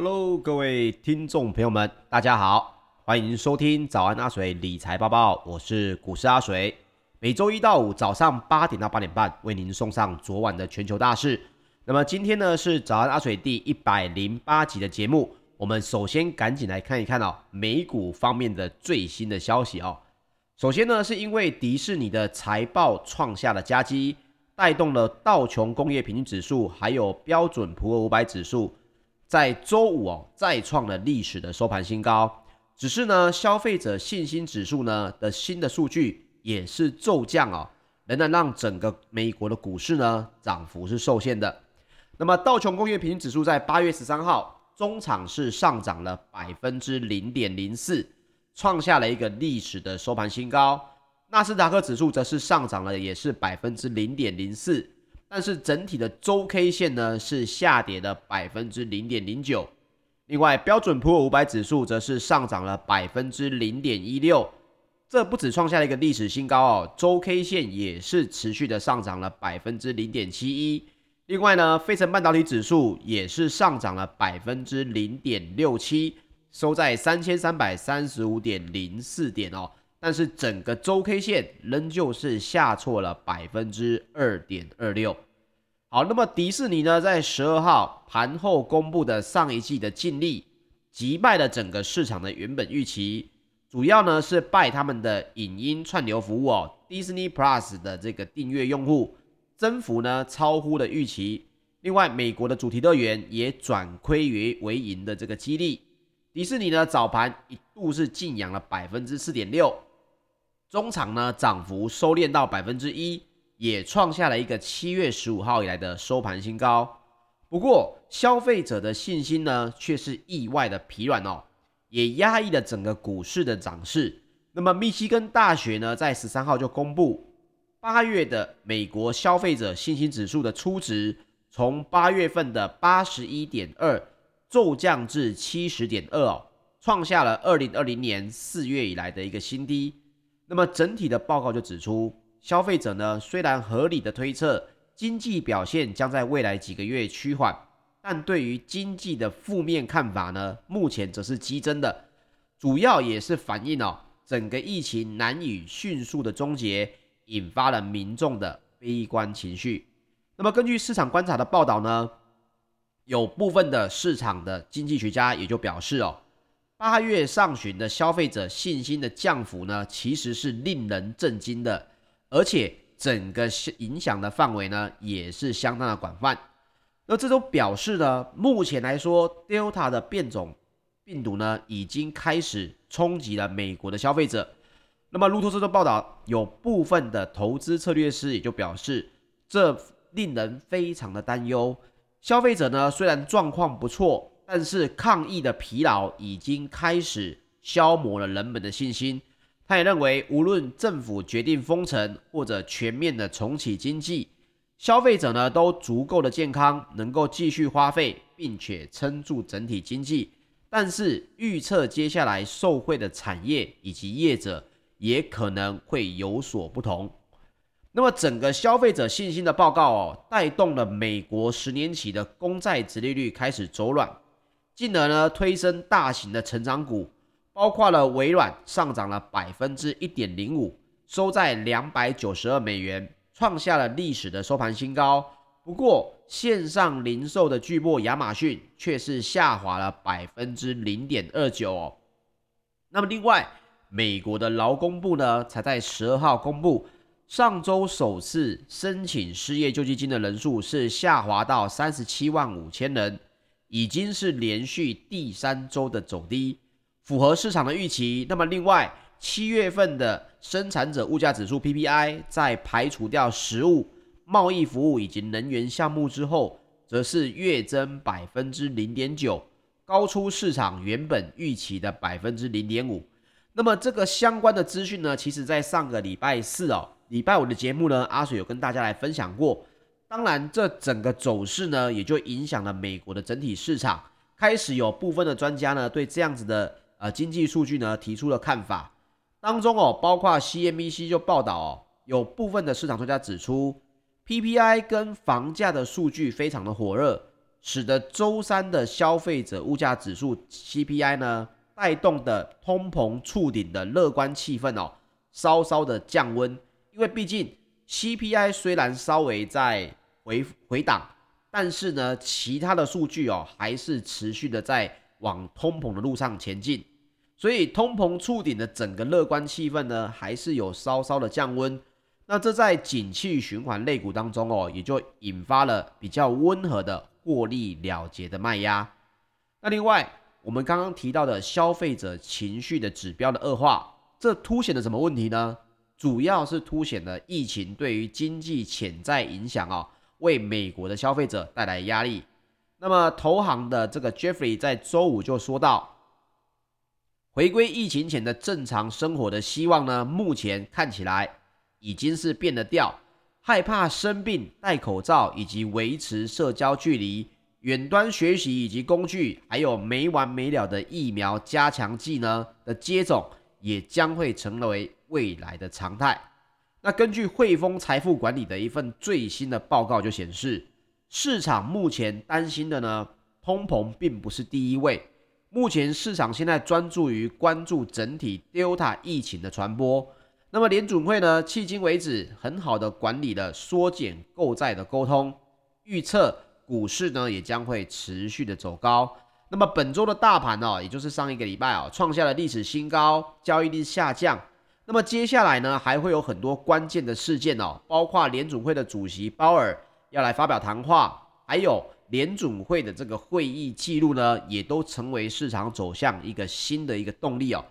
Hello，各位听众朋友们，大家好，欢迎收听早安阿水理财报报，我是股市阿水，每周一到五早上八点到八点半为您送上昨晚的全球大事。那么今天呢是早安阿水第一百零八集的节目，我们首先赶紧来看一看哦，美股方面的最新的消息哦。首先呢是因为迪士尼的财报创下了佳绩，带动了道琼工业平均指数还有标准普尔五百指数。在周五哦，再创了历史的收盘新高。只是呢，消费者信心指数呢的新的数据也是骤降哦，仍然让整个美国的股市呢涨幅是受限的。那么道琼工业平均指数在八月十三号中场是上涨了百分之零点零四，创下了一个历史的收盘新高。纳斯达克指数则是上涨了，也是百分之零点零四。但是整体的周 K 线呢是下跌了百分之零点零九，另外标准普尔五百指数则是上涨了百分之零点一六，这不止创下了一个历史新高哦，周 K 线也是持续的上涨了百分之零点七一。另外呢，费城半导体指数也是上涨了百分之零点六七，收在三千三百三十五点零四点哦。但是整个周 K 线仍旧是下挫了百分之二点二六。好，那么迪士尼呢，在十二号盘后公布的上一季的净利，击败了整个市场的原本预期，主要呢是拜他们的影音串流服务哦，Disney Plus 的这个订阅用户增幅呢超乎了预期。另外，美国的主题乐园也转亏为为盈的这个激励，迪士尼呢早盘一度是劲扬了百分之四点六。中场呢，涨幅收敛到百分之一，也创下了一个七月十五号以来的收盘新高。不过，消费者的信心呢，却是意外的疲软哦，也压抑了整个股市的涨势。那么，密西根大学呢，在十三号就公布八月的美国消费者信心指数的初值，从八月份的八十一点二骤降至七十点二哦，创下了二零二零年四月以来的一个新低。那么整体的报告就指出，消费者呢虽然合理的推测经济表现将在未来几个月趋缓，但对于经济的负面看法呢，目前则是激增的，主要也是反映哦整个疫情难以迅速的终结，引发了民众的悲观情绪。那么根据市场观察的报道呢，有部分的市场的经济学家也就表示哦。八月上旬的消费者信心的降幅呢，其实是令人震惊的，而且整个影响的范围呢，也是相当的广泛。那这都表示呢，目前来说，Delta 的变种病毒呢，已经开始冲击了美国的消费者。那么路透社的报道，有部分的投资策略师也就表示，这令人非常的担忧。消费者呢，虽然状况不错。但是抗疫的疲劳已经开始消磨了人们的信心。他也认为，无论政府决定封城或者全面的重启经济，消费者呢都足够的健康，能够继续花费，并且撑住整体经济。但是预测接下来受惠的产业以及业者也可能会有所不同。那么整个消费者信心的报告哦，带动了美国十年期的公债殖利率开始走软。进而呢，推升大型的成长股，包括了微软上涨了百分之一点零五，收在两百九十二美元，创下了历史的收盘新高。不过，线上零售的巨擘亚马逊却是下滑了百分之零点二九哦。那么，另外，美国的劳工部呢，才在十二号公布，上周首次申请失业救济金的人数是下滑到三十七万五千人。已经是连续第三周的走低，符合市场的预期。那么，另外七月份的生产者物价指数 PPI 在排除掉食物、贸易服务以及能源项目之后，则是月增百分之零点九，高出市场原本预期的百分之零点五。那么，这个相关的资讯呢，其实在上个礼拜四哦，礼拜五的节目呢，阿水有跟大家来分享过。当然，这整个走势呢，也就影响了美国的整体市场。开始有部分的专家呢，对这样子的呃经济数据呢，提出了看法。当中哦，包括 CNBC 就报道哦，有部分的市场专家指出，PPI 跟房价的数据非常的火热，使得周三的消费者物价指数 CPI 呢，带动的通膨触顶的乐观气氛哦，稍稍的降温。因为毕竟 CPI 虽然稍微在回回档，但是呢，其他的数据哦，还是持续的在往通膨的路上前进。所以通膨触顶的整个乐观气氛呢，还是有稍稍的降温。那这在景气循环类股当中哦，也就引发了比较温和的获利了结的卖压。那另外，我们刚刚提到的消费者情绪的指标的恶化，这凸显了什么问题呢？主要是凸显了疫情对于经济潜在影响哦，为美国的消费者带来压力。那么，投行的这个 Jeffrey 在周五就说到，回归疫情前的正常生活的希望呢，目前看起来。已经是变了调，害怕生病、戴口罩以及维持社交距离、远端学习以及工具，还有没完没了的疫苗加强剂呢的接种，也将会成为未来的常态。那根据汇丰财富管理的一份最新的报告就显示，市场目前担心的呢，通膨并不是第一位。目前市场现在专注于关注整体 Delta 疫情的传播。那么联准会呢，迄今为止很好的管理了缩减购债的沟通，预测股市呢也将会持续的走高。那么本周的大盘哦，也就是上一个礼拜哦，创下了历史新高，交易率下降。那么接下来呢，还会有很多关键的事件哦，包括联准会的主席鲍尔要来发表谈话，还有联准会的这个会议记录呢，也都成为市场走向一个新的一个动力哦。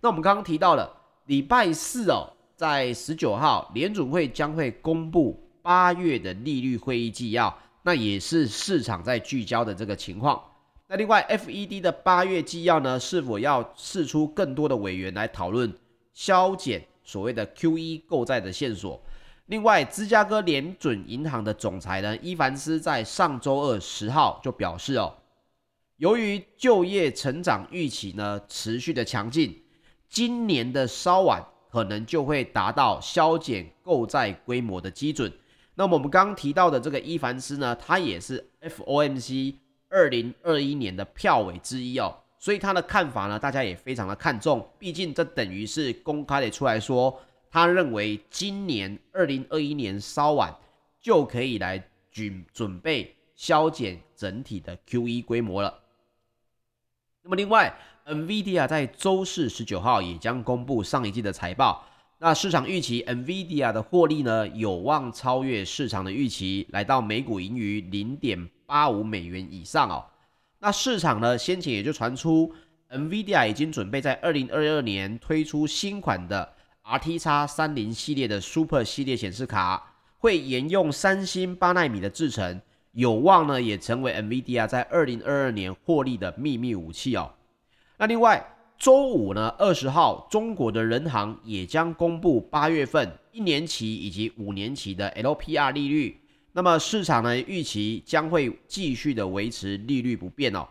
那我们刚刚提到了。礼拜四哦，在十九号，联准会将会公布八月的利率会议纪要，那也是市场在聚焦的这个情况。那另外，FED 的八月纪要呢，是否要释出更多的委员来讨论削减所谓的 QE 购债的线索？另外，芝加哥联准银行的总裁呢，伊凡斯在上周二十号就表示哦，由于就业成长预期呢持续的强劲。今年的稍晚可能就会达到削减购债规模的基准。那么我们刚刚提到的这个伊凡斯呢，他也是 FOMC 二零二一年的票委之一哦，所以他的看法呢，大家也非常的看重。毕竟这等于是公开的出来说，他认为今年二零二一年稍晚就可以来准准备削减整体的 QE 规模了。那么另外。NVIDIA 在周四十九号也将公布上一季的财报。那市场预期 NVIDIA 的获利呢，有望超越市场的预期，来到每股盈余零点八五美元以上哦。那市场呢，先前也就传出 NVIDIA 已经准备在二零二二年推出新款的 RTX 三零系列的 Super 系列显示卡，会沿用三星八奈米的制程，有望呢也成为 NVIDIA 在二零二二年获利的秘密武器哦。那另外，周五呢，二十号，中国的人行也将公布八月份一年期以及五年期的 LPR 利率。那么市场呢预期将会继续的维持利率不变哦。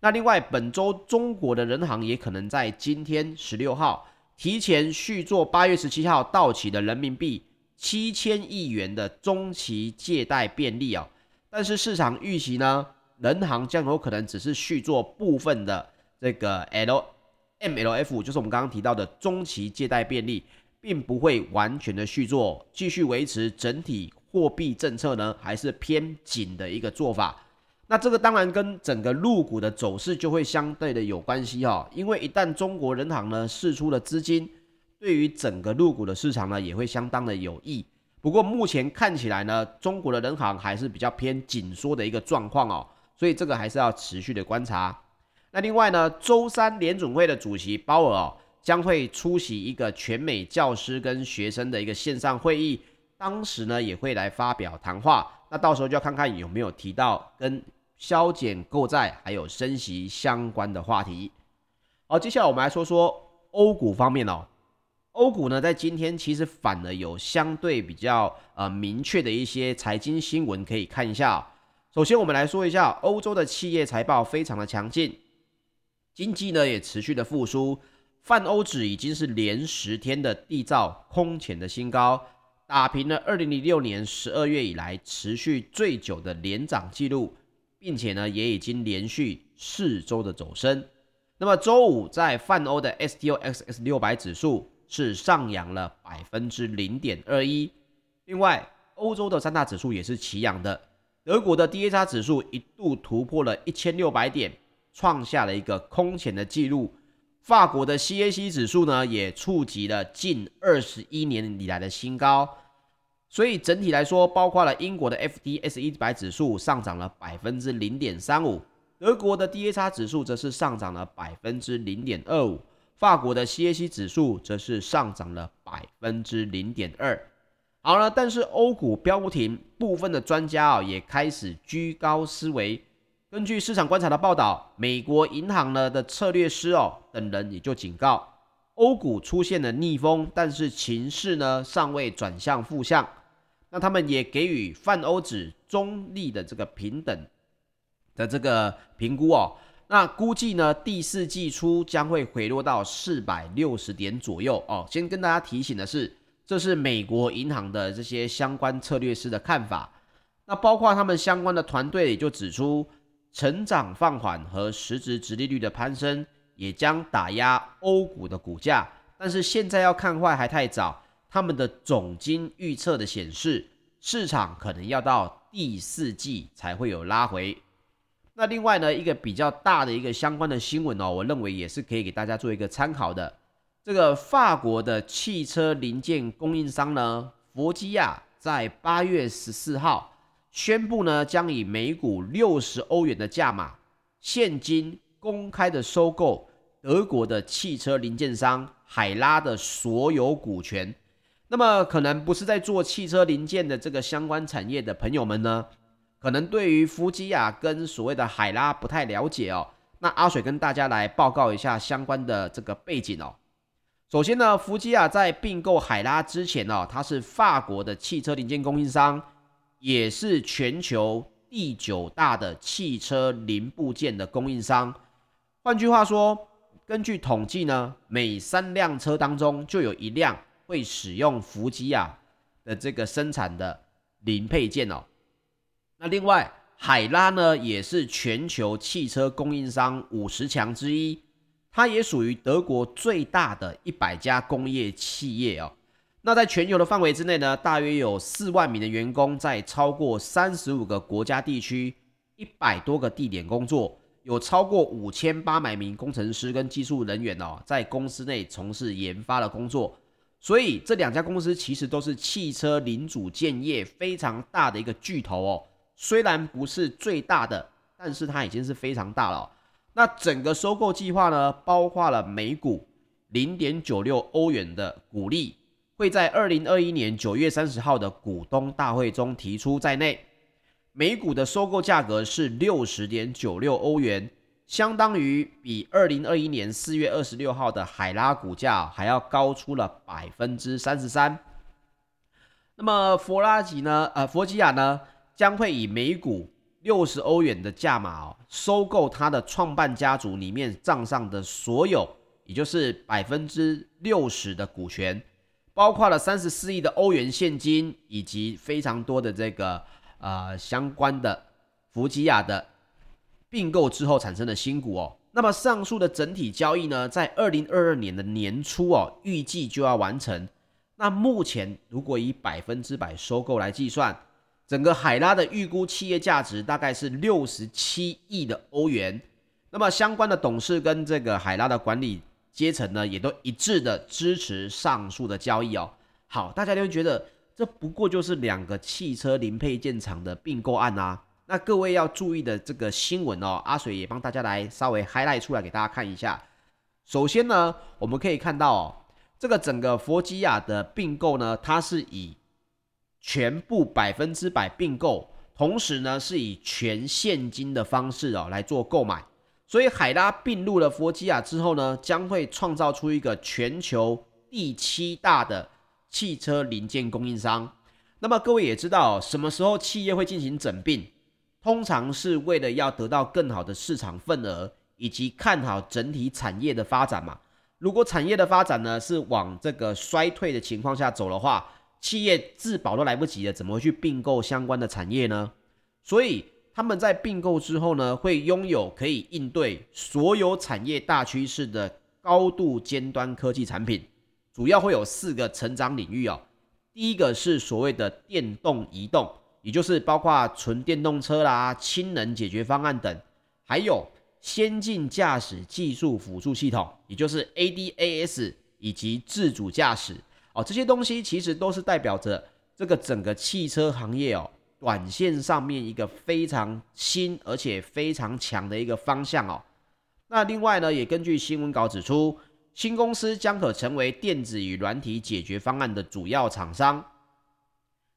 那另外，本周中国的人行也可能在今天十六号提前续做八月十七号到期的人民币七千亿元的中期借贷便利哦。但是市场预期呢，人行将有可能只是续做部分的。这个 L MLF 就是我们刚刚提到的中期借贷便利，并不会完全的续作，继续维持整体货币政策呢，还是偏紧的一个做法。那这个当然跟整个陆股的走势就会相对的有关系哈，因为一旦中国人行呢释出了资金，对于整个陆股的市场呢也会相当的有益。不过目前看起来呢，中国的人行还是比较偏紧缩的一个状况哦，所以这个还是要持续的观察。那另外呢，周三联准会的主席鲍尔哦，将会出席一个全美教师跟学生的一个线上会议，当时呢也会来发表谈话。那到时候就要看看有没有提到跟削减购债还有升息相关的话题。好，接下来我们来说说欧股方面哦。欧股呢在今天其实反而有相对比较呃明确的一些财经新闻可以看一下。首先我们来说一下欧洲的企业财报非常的强劲。经济呢也持续的复苏，泛欧指已经是连十天的缔造空前的新高，打平了二零零六年十二月以来持续最久的连涨记录，并且呢也已经连续四周的走升。那么周五在泛欧的 STOXX 六百指数是上扬了百分之零点二一。另外，欧洲的三大指数也是齐扬的。德国的 DAX 指数一度突破了一千六百点，创下了一个空前的纪录。法国的 CAC 指数呢，也触及了近二十一年以来的新高。所以整体来说，包括了英国的 FTSE 一百指数上涨了百分之零点三五，德国的 DAX 指数则是上涨了百分之零点二五，法国的 CAC 指数则是上涨了百分之零点二。好了，但是欧股飙不停，部分的专家啊也开始居高思维。根据市场观察的报道，美国银行呢的策略师哦等人也就警告，欧股出现了逆风，但是情势呢尚未转向负向。那他们也给予泛欧指中立的这个平等的这个评估哦。那估计呢第四季初将会回落到四百六十点左右哦。先跟大家提醒的是。这是美国银行的这些相关策略师的看法，那包括他们相关的团队也就指出，成长放缓和实质直利率的攀升也将打压欧股的股价，但是现在要看坏还太早，他们的总经预测的显示，市场可能要到第四季才会有拉回。那另外呢，一个比较大的一个相关的新闻哦，我认为也是可以给大家做一个参考的。这个法国的汽车零件供应商呢，佛基亚在八月十四号宣布呢，将以每股六十欧元的价码现金公开的收购德国的汽车零件商海拉的所有股权。那么，可能不是在做汽车零件的这个相关产业的朋友们呢，可能对于佛基亚跟所谓的海拉不太了解哦。那阿水跟大家来报告一下相关的这个背景哦。首先呢，福基亚在并购海拉之前呢、哦，它是法国的汽车零件供应商，也是全球第九大的汽车零部件的供应商。换句话说，根据统计呢，每三辆车当中就有一辆会使用福基亚的这个生产的零配件哦。那另外，海拉呢，也是全球汽车供应商五十强之一。它也属于德国最大的一百家工业企业哦。那在全球的范围之内呢，大约有四万名的员工在超过三十五个国家地区、一百多个地点工作，有超过五千八百名工程师跟技术人员哦，在公司内从事研发的工作。所以这两家公司其实都是汽车零组件业非常大的一个巨头哦。虽然不是最大的，但是它已经是非常大了。那整个收购计划呢，包括了每股零点九六欧元的股利，会在二零二一年九月三十号的股东大会中提出在内。每股的收购价格是六十点九六欧元，相当于比二零二一年四月二十六号的海拉股价还要高出了百分之三十三。那么佛拉吉呢？呃，佛吉亚呢，将会以每股六十欧元的价码哦，收购他的创办家族里面账上的所有，也就是百分之六十的股权，包括了三十四亿的欧元现金，以及非常多的这个呃相关的福吉亚的并购之后产生的新股哦。那么上述的整体交易呢，在二零二二年的年初哦，预计就要完成。那目前如果以百分之百收购来计算。整个海拉的预估企业价值大概是六十七亿的欧元，那么相关的董事跟这个海拉的管理阶层呢，也都一致的支持上述的交易哦。好，大家就会觉得这不过就是两个汽车零配件厂的并购案啊。那各位要注意的这个新闻哦，阿水也帮大家来稍微 highlight 出来给大家看一下。首先呢，我们可以看到哦，这个整个佛吉亚的并购呢，它是以全部百分之百并购，同时呢是以全现金的方式哦来做购买，所以海拉并入了佛基亚之后呢，将会创造出一个全球第七大的汽车零件供应商。那么各位也知道，什么时候企业会进行整并？通常是为了要得到更好的市场份额，以及看好整体产业的发展嘛。如果产业的发展呢是往这个衰退的情况下走的话，企业自保都来不及了，怎么会去并购相关的产业呢？所以他们在并购之后呢，会拥有可以应对所有产业大趋势的高度尖端科技产品，主要会有四个成长领域哦。第一个是所谓的电动移动，也就是包括纯电动车啦、氢能解决方案等，还有先进驾驶技术辅助系统，也就是 ADAS 以及自主驾驶哦。这些东西其实都是代表着这个整个汽车行业哦。短线上面一个非常新而且非常强的一个方向哦。那另外呢，也根据新闻稿指出，新公司将可成为电子与软体解决方案的主要厂商，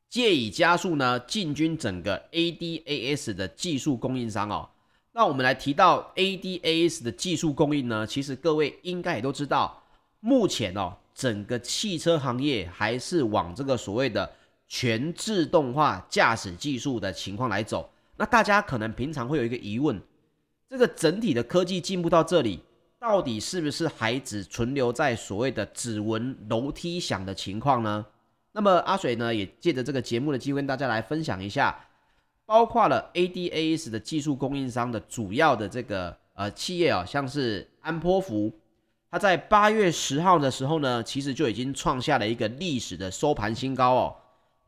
借以加速呢进军整个 ADAS 的技术供应商哦。那我们来提到 ADAS 的技术供应呢，其实各位应该也都知道，目前哦整个汽车行业还是往这个所谓的。全自动化驾驶技术的情况来走，那大家可能平常会有一个疑问：这个整体的科技进步到这里，到底是不是还只存留在所谓的指纹楼梯响的情况呢？那么阿水呢，也借着这个节目的机会跟大家来分享一下，包括了 ADAS 的技术供应商的主要的这个呃企业啊，像是安波福，它在八月十号的时候呢，其实就已经创下了一个历史的收盘新高哦。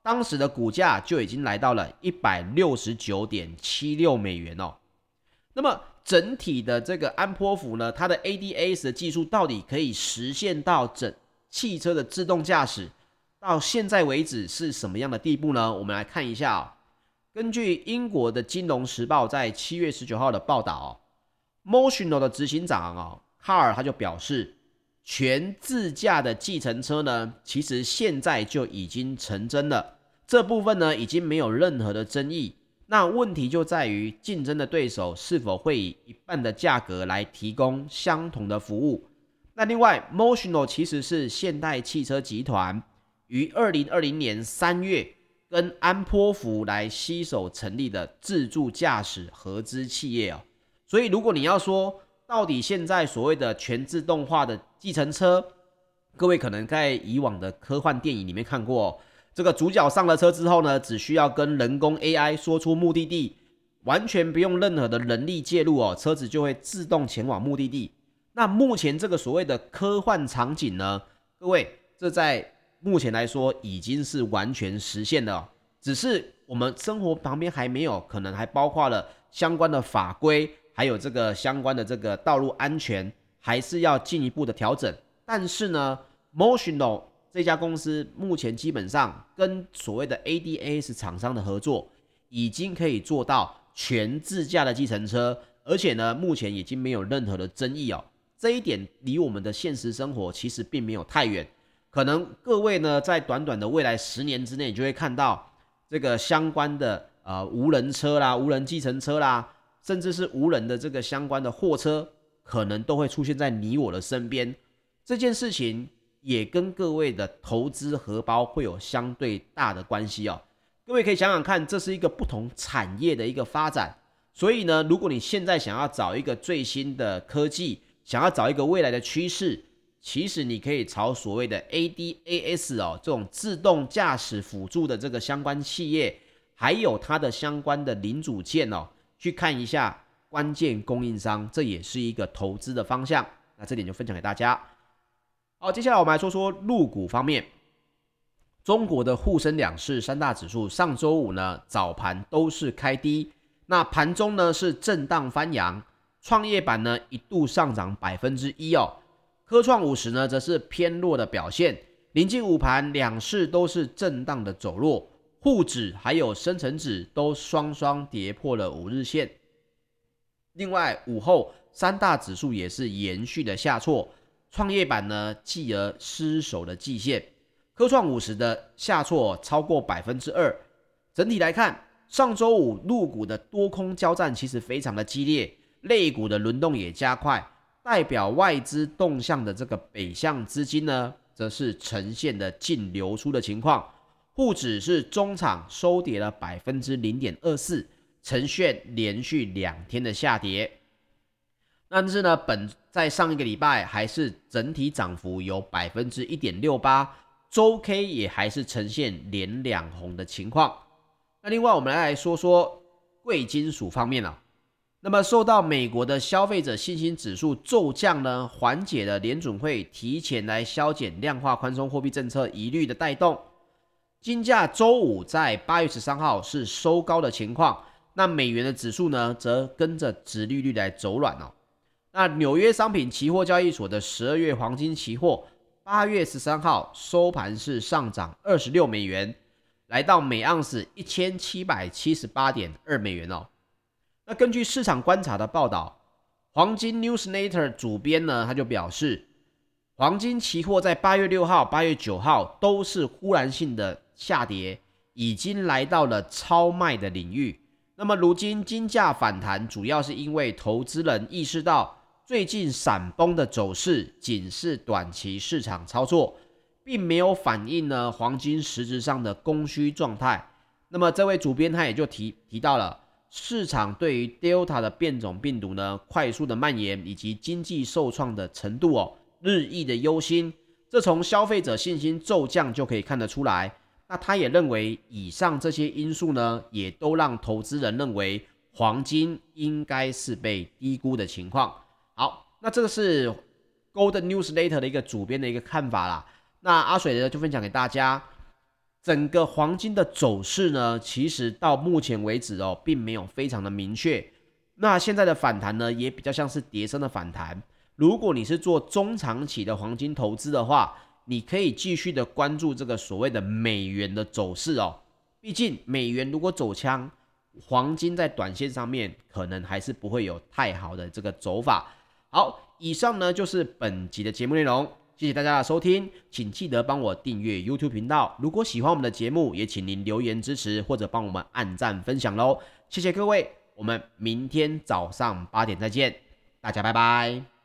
当时的股价就已经来到了一百六十九点七六美元哦。那么整体的这个安波福呢，它的 ADAS 的技术到底可以实现到整汽车的自动驾驶，到现在为止是什么样的地步呢？我们来看一下哦。根据英国的《金融时报》在七月十九号的报道哦，Motional 的执行长哦，卡尔他就表示。全自驾的计程车呢，其实现在就已经成真了。这部分呢，已经没有任何的争议。那问题就在于竞争的对手是否会以一半的价格来提供相同的服务。那另外，Motional 其实是现代汽车集团于二零二零年三月跟安波福来携手成立的自助驾驶合资企业哦。所以，如果你要说，到底现在所谓的全自动化的计程车，各位可能在以往的科幻电影里面看过，这个主角上了车之后呢，只需要跟人工 AI 说出目的地，完全不用任何的人力介入哦，车子就会自动前往目的地。那目前这个所谓的科幻场景呢，各位这在目前来说已经是完全实现了，只是我们生活旁边还没有，可能还包括了相关的法规。还有这个相关的这个道路安全，还是要进一步的调整。但是呢，Motional 这家公司目前基本上跟所谓的 ADAS 厂商的合作，已经可以做到全自驾的计程车，而且呢，目前已经没有任何的争议哦。这一点离我们的现实生活其实并没有太远。可能各位呢，在短短的未来十年之内，就会看到这个相关的呃无人车啦、无人计程车啦。甚至是无人的这个相关的货车，可能都会出现在你我的身边。这件事情也跟各位的投资荷包会有相对大的关系哦。各位可以想想看，这是一个不同产业的一个发展。所以呢，如果你现在想要找一个最新的科技，想要找一个未来的趋势，其实你可以朝所谓的 ADAS 哦，这种自动驾驶辅助的这个相关企业，还有它的相关的零组件哦。去看一下关键供应商，这也是一个投资的方向。那这点就分享给大家。好，接下来我们来说说入股方面。中国的沪深两市三大指数上周五呢早盘都是开低，那盘中呢是震荡翻扬，创业板呢一度上涨百分之一哦，科创五十呢则是偏弱的表现。临近午盘，两市都是震荡的走弱。沪指还有深成指都双双跌破了五日线，另外午后三大指数也是延续的下挫，创业板呢继而失守了季线，科创五十的下挫超过百分之二。整体来看，上周五陆股的多空交战其实非常的激烈，类股的轮动也加快，代表外资动向的这个北向资金呢，则是呈现的净流出的情况。沪指是中场收跌了百分之零点二四，呈现连续两天的下跌。但是呢，本在上一个礼拜还是整体涨幅有百分之一点六八，周 K 也还是呈现连两红的情况。那另外我们来来说说贵金属方面啊。那么受到美国的消费者信心指数骤降呢，缓解了联准会提前来削减量化宽松货币政策疑虑的带动，金价周五在八月十三号是收高的情况。那美元的指数呢，则跟着殖利率来走软哦。那纽约商品期货交易所的十二月黄金期货，八月十三号收盘是上涨二十六美元，来到每盎司一千七百七十八点二美元哦。那根据市场观察的报道，黄金 Newsletter 主编呢，他就表示，黄金期货在八月六号、八月九号都是忽然性的下跌，已经来到了超卖的领域。那么如今金价反弹，主要是因为投资人意识到最近闪崩的走势仅是短期市场操作，并没有反映呢黄金实质上的供需状态。那么这位主编他也就提提到了。市场对于 Delta 的变种病毒呢，快速的蔓延以及经济受创的程度哦，日益的忧心，这从消费者信心骤降就可以看得出来。那他也认为，以上这些因素呢，也都让投资人认为黄金应该是被低估的情况。好，那这个是 Golden News Letter 的一个主编的一个看法啦。那阿水呢，就分享给大家。整个黄金的走势呢，其实到目前为止哦，并没有非常的明确。那现在的反弹呢，也比较像是跌深的反弹。如果你是做中长期的黄金投资的话，你可以继续的关注这个所谓的美元的走势哦。毕竟美元如果走强，黄金在短线上面可能还是不会有太好的这个走法。好，以上呢就是本集的节目内容。谢谢大家的收听，请记得帮我订阅 YouTube 频道。如果喜欢我们的节目，也请您留言支持或者帮我们按赞分享喽。谢谢各位，我们明天早上八点再见，大家拜拜。